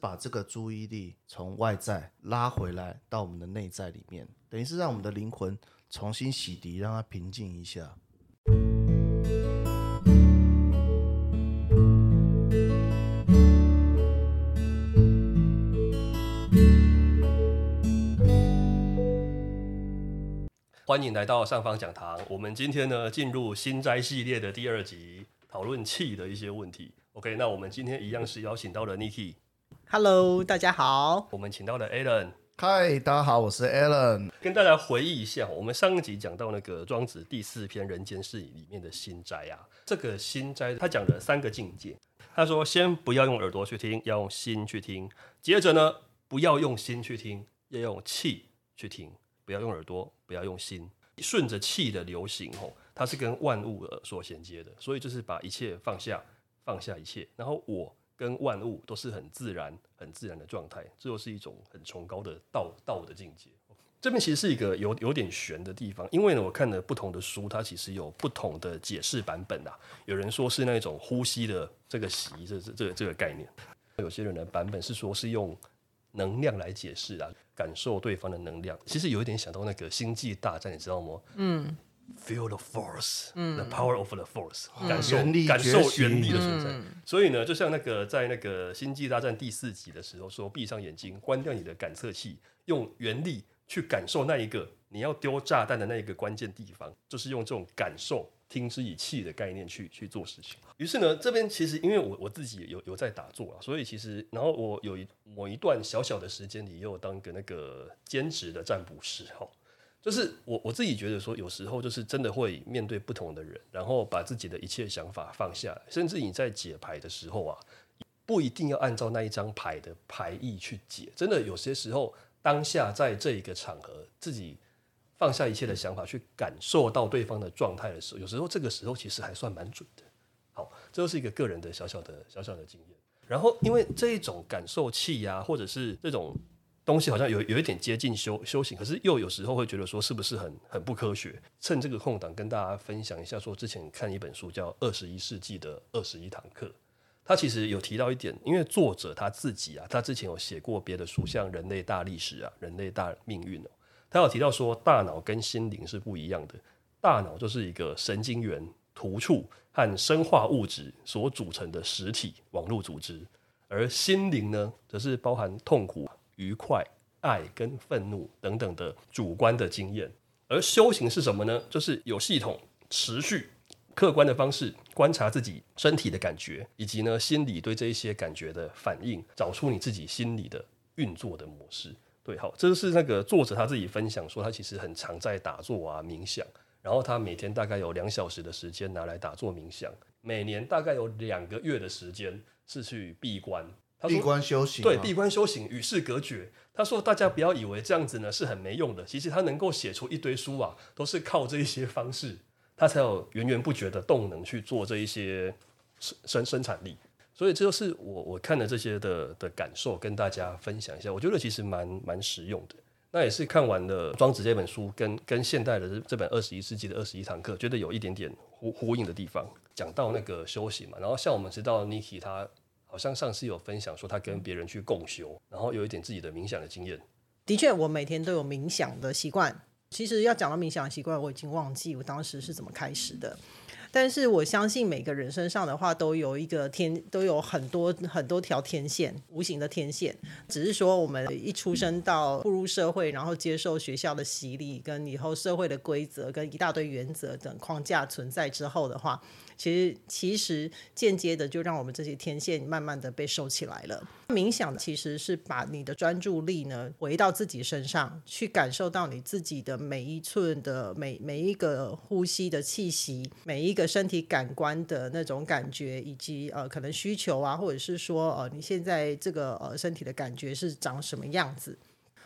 把这个注意力从外在拉回来到我们的内在里面，等于是让我们的灵魂重新洗涤，让它平静一下。欢迎来到上方讲堂。我们今天呢进入新斋系列的第二集，讨论气的一些问题。OK，那我们今天一样是邀请到了 Niki，Hello，大家好。我们请到了 Alan，嗨，大家好，我是 Alan。跟大家回忆一下，我们上一集讲到那个庄子第四篇《人间世》里面的心斋啊，这个心斋他讲了三个境界。他说，先不要用耳朵去听，要用心去听；接着呢，不要用心去听，要用气去听，不要用耳朵，不要用心，顺着气的流行吼，它是跟万物呃所衔接的，所以就是把一切放下，放下一切，然后我跟万物都是很自然、很自然的状态，这就是一种很崇高的道道的境界。这边其实是一个有有点悬的地方，因为呢，我看了不同的书，它其实有不同的解释版本啊。有人说是那种呼吸的这个习，这这这个这个概念；有些人的版本是说是用能量来解释啊，感受对方的能量。其实有一点想到那个星际大战，你知道吗？嗯，feel the force，the power of the force，、感受力感受原力的存在。所以呢，就像那个在那个星际大战第四集的时候说，闭上眼睛，关掉你的感测器，用原力去感受那一个你要丢炸弹的那一个关键地方，就是用这种感受。听之以气的概念去去做事情。于是呢，这边其实因为我我自己有有在打坐啊，所以其实然后我有一某一段小小的时间里，也有当个那个兼职的占卜师哈。就是我我自己觉得说，有时候就是真的会面对不同的人，然后把自己的一切想法放下，甚至你在解牌的时候啊，不一定要按照那一张牌的牌意去解。真的有些时候，当下在这一个场合，自己放下一切的想法，去感受到对方的状态的时候，有时候这个时候其实还算蛮准的。好，这就是一个个人的小小的小小的经验。然后，因为这种感受器呀、或者是这种东西好像有有一点接近修修行，可是又有时候会觉得说是不是很很不科学？趁这个空档跟大家分享一下，说之前看一本书叫《二十一世纪的二十一堂课》，他其实有提到一点，因为作者他自己啊，他之前有写过别的书，像《人类大历史》啊，《人类大命运》哦，他有提到说大脑跟心灵是不一样的，大脑就是一个神经元、突触和生化物质所组成的实体网络组织，而心灵呢，则是包含痛苦、愉快、爱跟愤怒等等的主观的经验。而修行是什么呢？就是有系统、持续、客观的方式观察自己身体的感觉，以及呢心理对这一些感觉的反应，找出你自己心理的运作的模式。对，好，这是那个作者他自己分享说，他其实很常在打坐啊、冥想，然后他每天大概有两小时的时间拿来打坐冥想，每年大概有两个月的时间是去闭关。他说闭关修行、啊，对，闭关修行，与世隔绝。他说：“大家不要以为这样子呢是很没用的，其实他能够写出一堆书啊，都是靠这一些方式，他才有源源不绝的动能去做这一些生生生产力。所以这就是我我看了这些的的感受，跟大家分享一下。我觉得其实蛮蛮实用的。那也是看完了《庄子》这本书，跟跟现代的这这本二十一世纪的二十一堂课，觉得有一点点呼呼应的地方。讲到那个修行嘛，然后像我们知道 Niki 他。好像上次有分享说他跟别人去共修，然后有一点自己的冥想的经验。的确，我每天都有冥想的习惯。其实要讲到冥想的习惯，我已经忘记我当时是怎么开始的。但是我相信每个人身上的话，都有一个天，都有很多很多条天线，无形的天线。只是说我们一出生到步入社会，然后接受学校的洗礼，跟以后社会的规则跟一大堆原则等框架存在之后的话。其实，其实间接的就让我们这些天线慢慢的被收起来了。冥想其实是把你的专注力呢回到自己身上，去感受到你自己的每一寸的每每一个呼吸的气息，每一个身体感官的那种感觉，以及呃可能需求啊，或者是说呃你现在这个呃身体的感觉是长什么样子。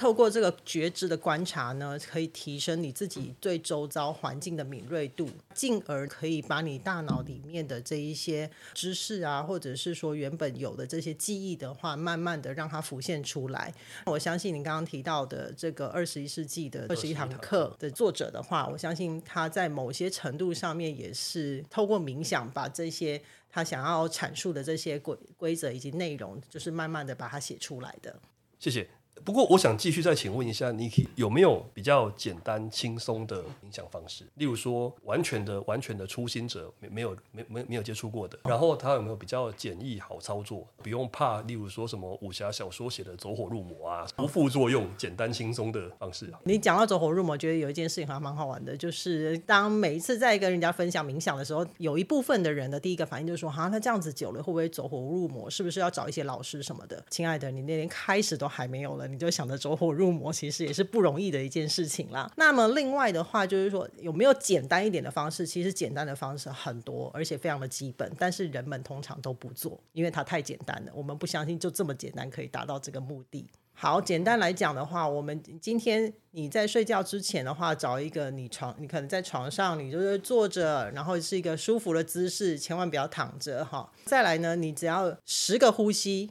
透过这个觉知的观察呢，可以提升你自己对周遭环境的敏锐度，进而可以把你大脑里面的这一些知识啊，或者是说原本有的这些记忆的话，慢慢的让它浮现出来。我相信你刚刚提到的这个二十一世纪的二十一堂课的作者的话，我相信他在某些程度上面也是透过冥想把这些他想要阐述的这些规规则以及内容，就是慢慢的把它写出来的。谢谢。不过，我想继续再请问一下，Niki 有没有比较简单轻松的冥想方式？例如说，完全的、完全的初心者没没有没没没有接触过的，然后他有没有比较简易好操作，不用怕？例如说什么武侠小说写的走火入魔啊，不副作用、简单轻松的方式啊？你讲到走火入魔，觉得有一件事情还蛮好玩的，就是当每一次在跟人家分享冥想的时候，有一部分的人的第一个反应就是说：“哈，他这样子久了会不会走火入魔？是不是要找一些老师什么的？”亲爱的，你那连开始都还没有你就想着走火入魔，其实也是不容易的一件事情啦。那么另外的话，就是说有没有简单一点的方式？其实简单的方式很多，而且非常的基本，但是人们通常都不做，因为它太简单了。我们不相信就这么简单可以达到这个目的。好，简单来讲的话，我们今天你在睡觉之前的话，找一个你床，你可能在床上，你就是坐着，然后是一个舒服的姿势，千万不要躺着哈。再来呢，你只要十个呼吸，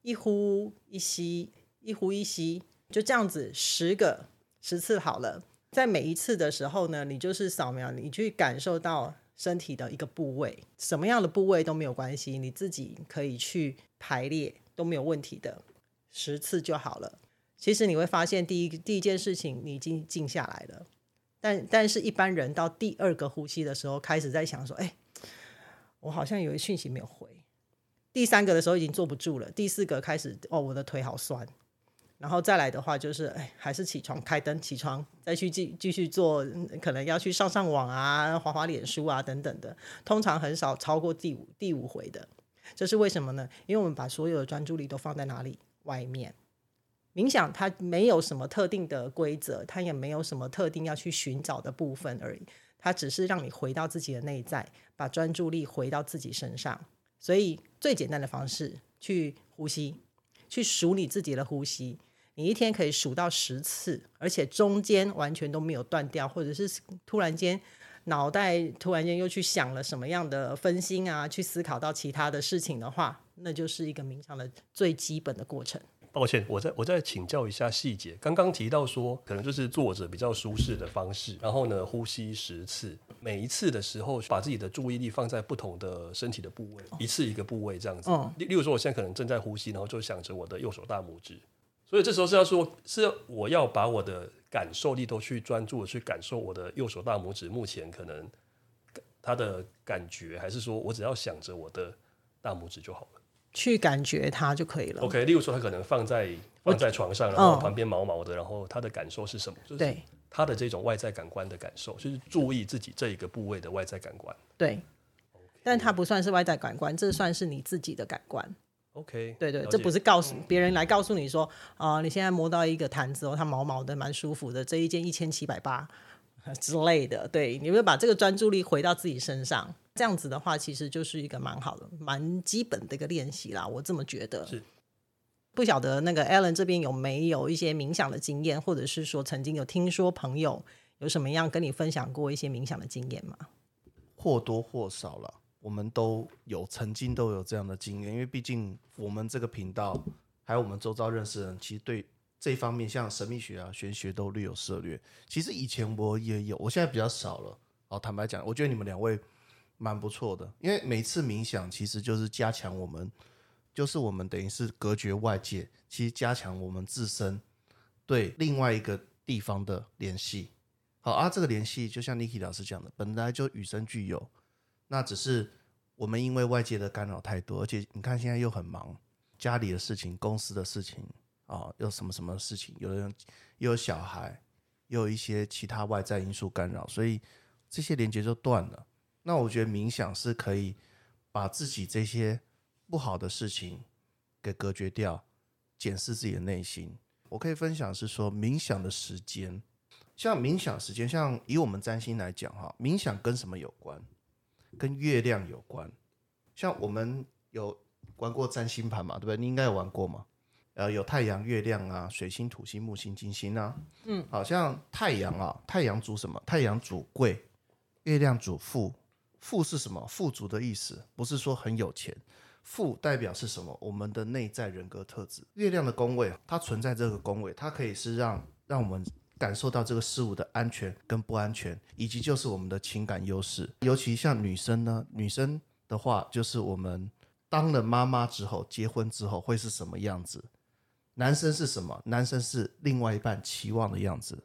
一呼一吸，一呼一吸。就这样子十个十次好了，在每一次的时候呢，你就是扫描，你去感受到身体的一个部位，什么样的部位都没有关系，你自己可以去排列都没有问题的，十次就好了。其实你会发现，第一第一件事情你已经静下来了，但但是一般人到第二个呼吸的时候，开始在想说，哎，我好像有一讯息没有回。第三个的时候已经坐不住了，第四个开始，哦，我的腿好酸。然后再来的话，就是哎，还是起床开灯，起床再去继继续做，可能要去上上网啊，滑滑脸书啊等等的。通常很少超过第五第五回的，这是为什么呢？因为我们把所有的专注力都放在哪里？外面。冥想它没有什么特定的规则，它也没有什么特定要去寻找的部分而已。它只是让你回到自己的内在，把专注力回到自己身上。所以最简单的方式，去呼吸，去数你自己的呼吸。你一天可以数到十次，而且中间完全都没有断掉，或者是突然间脑袋突然间又去想了什么样的分心啊，去思考到其他的事情的话，那就是一个冥想的最基本的过程。抱歉，我再我再请教一下细节。刚刚提到说，可能就是坐着比较舒适的方式，然后呢，呼吸十次，每一次的时候把自己的注意力放在不同的身体的部位，一次一个部位这样子。例例如说，我现在可能正在呼吸，然后就想着我的右手大拇指。所以这时候是要说，是我要把我的感受力都去专注的去感受我的右手大拇指目前可能它的感觉，还是说我只要想着我的大拇指就好了，去感觉它就可以了。OK，例如说他可能放在放在床上，然后旁边毛毛的，然后他的感受是什么？就是他的这种外在感官的感受，就是注意自己这一个部位的外在感官。对，但它不算是外在感官，这算是你自己的感官。OK，对对，这不是告诉别人来告诉你说啊，你现在摸到一个毯子哦，它毛毛的，蛮舒服的，这一件一千七百八之类的。对，你会把这个专注力回到自己身上，这样子的话，其实就是一个蛮好的、蛮基本的一个练习啦。我这么觉得。是。不晓得那个 Alan 这边有没有一些冥想的经验，或者是说曾经有听说朋友有什么样跟你分享过一些冥想的经验吗？或多或少了。我们都有曾经都有这样的经验，因为毕竟我们这个频道还有我们周遭认识的人，其实对这方面像神秘学啊、玄学都略有涉略。其实以前我也有，我现在比较少了。哦，坦白讲，我觉得你们两位蛮不错的，因为每次冥想其实就是加强我们，就是我们等于是隔绝外界，其实加强我们自身对另外一个地方的联系。好啊，这个联系就像 Niki 老师讲的，本来就与生俱有。那只是我们因为外界的干扰太多，而且你看现在又很忙，家里的事情、公司的事情啊，又什么什么事情，有人又有小孩，又有一些其他外在因素干扰，所以这些连接就断了。那我觉得冥想是可以把自己这些不好的事情给隔绝掉，检视自己的内心。我可以分享是说，冥想的时间，像冥想时间，像以我们占星来讲哈，冥想跟什么有关？跟月亮有关，像我们有玩过占星盘嘛，对不对？你应该有玩过嘛呃，有太阳、月亮啊，水星、土星、木星、金星啊。嗯，好像太阳啊，太阳主什么？太阳主贵，月亮主富。富是什么？富足的意思，不是说很有钱。富代表是什么？我们的内在人格特质。月亮的宫位，它存在这个宫位，它可以是让让我们感受到这个事物的安全跟不安全，以及就是我们的情感优势。尤其像女生呢，女生的话，就是我们当了妈妈之后，结婚之后会是什么样子？男生是什么？男生是另外一半期望的样子。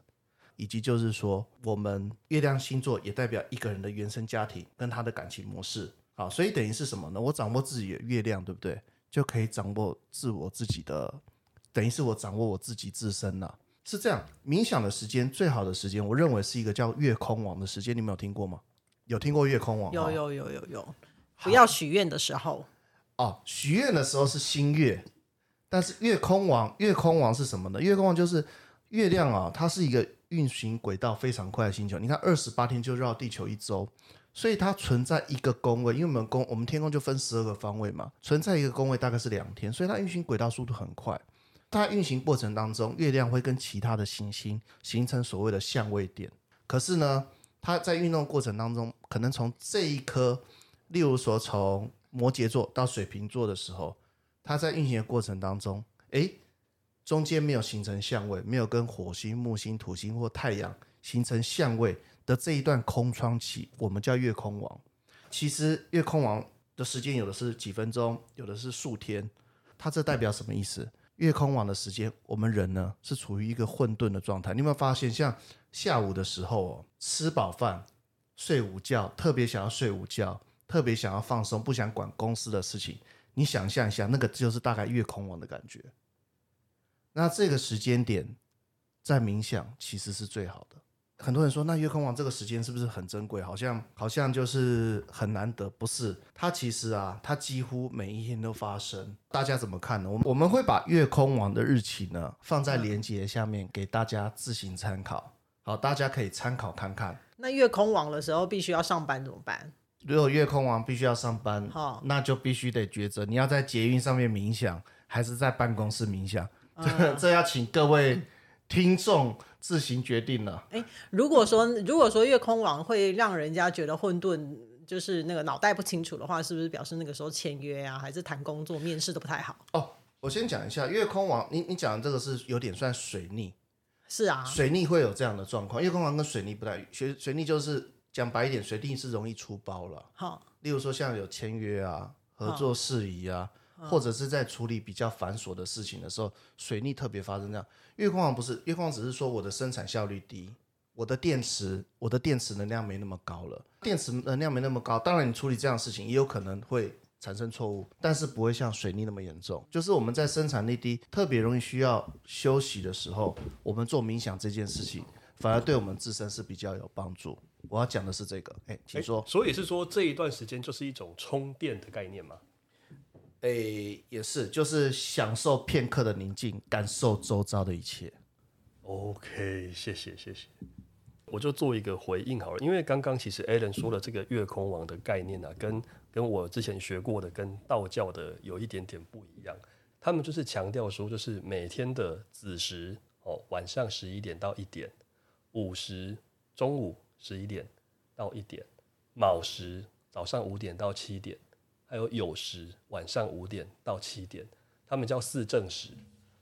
以及就是说，我们月亮星座也代表一个人的原生家庭跟他的感情模式。好，所以等于是什么呢？我掌握自己的月亮，对不对？就可以掌握自我自己的，等于是我掌握我自己自身了。是这样，冥想的时间最好的时间，我认为是一个叫月空王的时间。你们有听过吗？有听过月空王？有有有有有。不要许愿的时候。哦，许愿的时候是新月，但是月空王，月空王是什么呢？月空王就是月亮啊，它是一个。运行轨道非常快的星球，你看二十八天就绕地球一周，所以它存在一个宫位，因为我们宫我们天空就分十二个方位嘛，存在一个宫位大概是两天，所以它运行轨道速度很快。它运行过程当中，月亮会跟其他的行星形成所谓的相位点。可是呢，它在运动过程当中，可能从这一颗，例如说从摩羯座到水瓶座的时候，它在运行的过程当中，诶。中间没有形成相位，没有跟火星、木星、土星或太阳形成相位的这一段空窗期，我们叫月空王。其实月空王的时间有的是几分钟，有的是数天。它这代表什么意思？月空网的时间，我们人呢是处于一个混沌的状态。你有没有发现，像下午的时候哦，吃饱饭、睡午觉，特别想要睡午觉，特别想要放松，不想管公司的事情。你想象一下，那个就是大概月空网的感觉。那这个时间点在冥想其实是最好的。很多人说，那月空王这个时间是不是很珍贵？好像好像就是很难得，不是？它其实啊，它几乎每一天都发生。大家怎么看呢？我我们会把月空王的日期呢放在连接下面给大家自行参考。好，大家可以参考看看。那月空王的时候必须要上班怎么办？如果月空王必须要上班，好，那就必须得抉择，你要在捷运上面冥想，还是在办公室冥想？这 这要请各位听众自行决定了。哎，如果说如果说月空王会让人家觉得混沌，就是那个脑袋不清楚的话，是不是表示那个时候签约啊，还是谈工作、面试都不太好？哦，我先讲一下月空王，你你讲的这个是有点算水逆。是啊，水逆会有这样的状况。月空王跟水逆不太，水水逆就是讲白一点，水逆是容易出包了。好，例如说像有签约啊、合作事宜啊。或者是在处理比较繁琐的事情的时候，水逆特别发生这样。月光王不是月光，只是说我的生产效率低，我的电池我的电池能量没那么高了，电池能量没那么高，当然你处理这样的事情也有可能会产生错误，但是不会像水逆那么严重。就是我们在生产力低、特别容易需要休息的时候，我们做冥想这件事情，反而对我们自身是比较有帮助。我要讲的是这个，哎，请说。所以是说这一段时间就是一种充电的概念吗？诶，也是，就是享受片刻的宁静，感受周遭的一切。OK，谢谢谢谢。我就做一个回应好了，因为刚刚其实 Alan 说了这个月空王的概念啊，跟跟我之前学过的跟道教的有一点点不一样。他们就是强调说，就是每天的子时哦，晚上十一点到一点；午时中午十一点到一点；卯时早上五点到七点。还有酉时晚上五点到七点，他们叫四正时，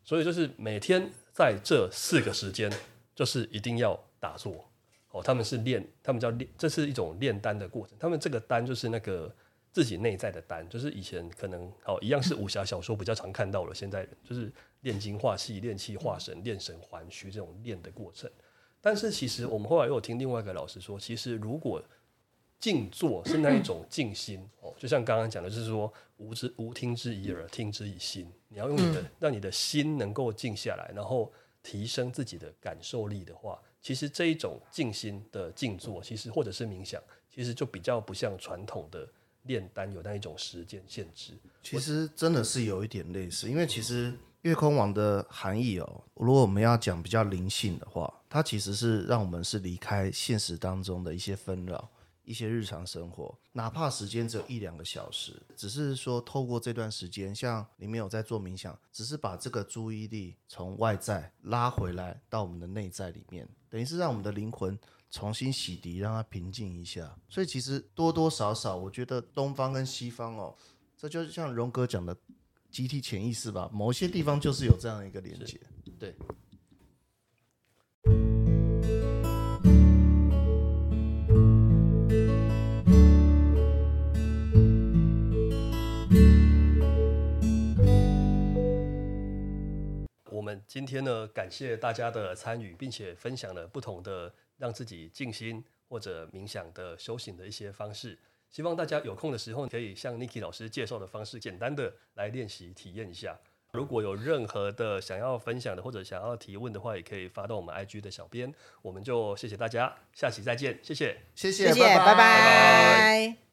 所以就是每天在这四个时间，就是一定要打坐哦。他们是练，他们叫练，这是一种炼丹的过程。他们这个丹就是那个自己内在的丹，就是以前可能哦一样是武侠小说比较常看到了，现在就是炼精化气、炼气化神、炼神还虚这种炼的过程。但是其实我们后来又听另外一个老师说，其实如果静坐是那一种静心哦，就像刚刚讲的，就是说无之无听之以耳，听之以心。你要用你的让你的心能够静下来，然后提升自己的感受力的话，其实这一种静心的静坐，其实或者是冥想，其实就比较不像传统的炼丹有那一种时间限制。其实真的是有一点类似，因为其实月空王的含义哦，如果我们要讲比较灵性的话，它其实是让我们是离开现实当中的一些纷扰。一些日常生活，哪怕时间只有一两个小时，只是说透过这段时间，像你没有在做冥想，只是把这个注意力从外在拉回来到我们的内在里面，等于是让我们的灵魂重新洗涤，让它平静一下。所以其实多多少少，我觉得东方跟西方哦，这就像荣哥讲的集体潜意识吧，某些地方就是有这样一个连接。对。今天呢，感谢大家的参与，并且分享了不同的让自己静心或者冥想的修行的一些方式。希望大家有空的时候，可以像 Niki 老师介绍的方式，简单的来练习体验一下。如果有任何的想要分享的或者想要提问的话，也可以发到我们 IG 的小编。我们就谢谢大家，下期再见，谢谢，谢谢，谢谢，拜拜拜。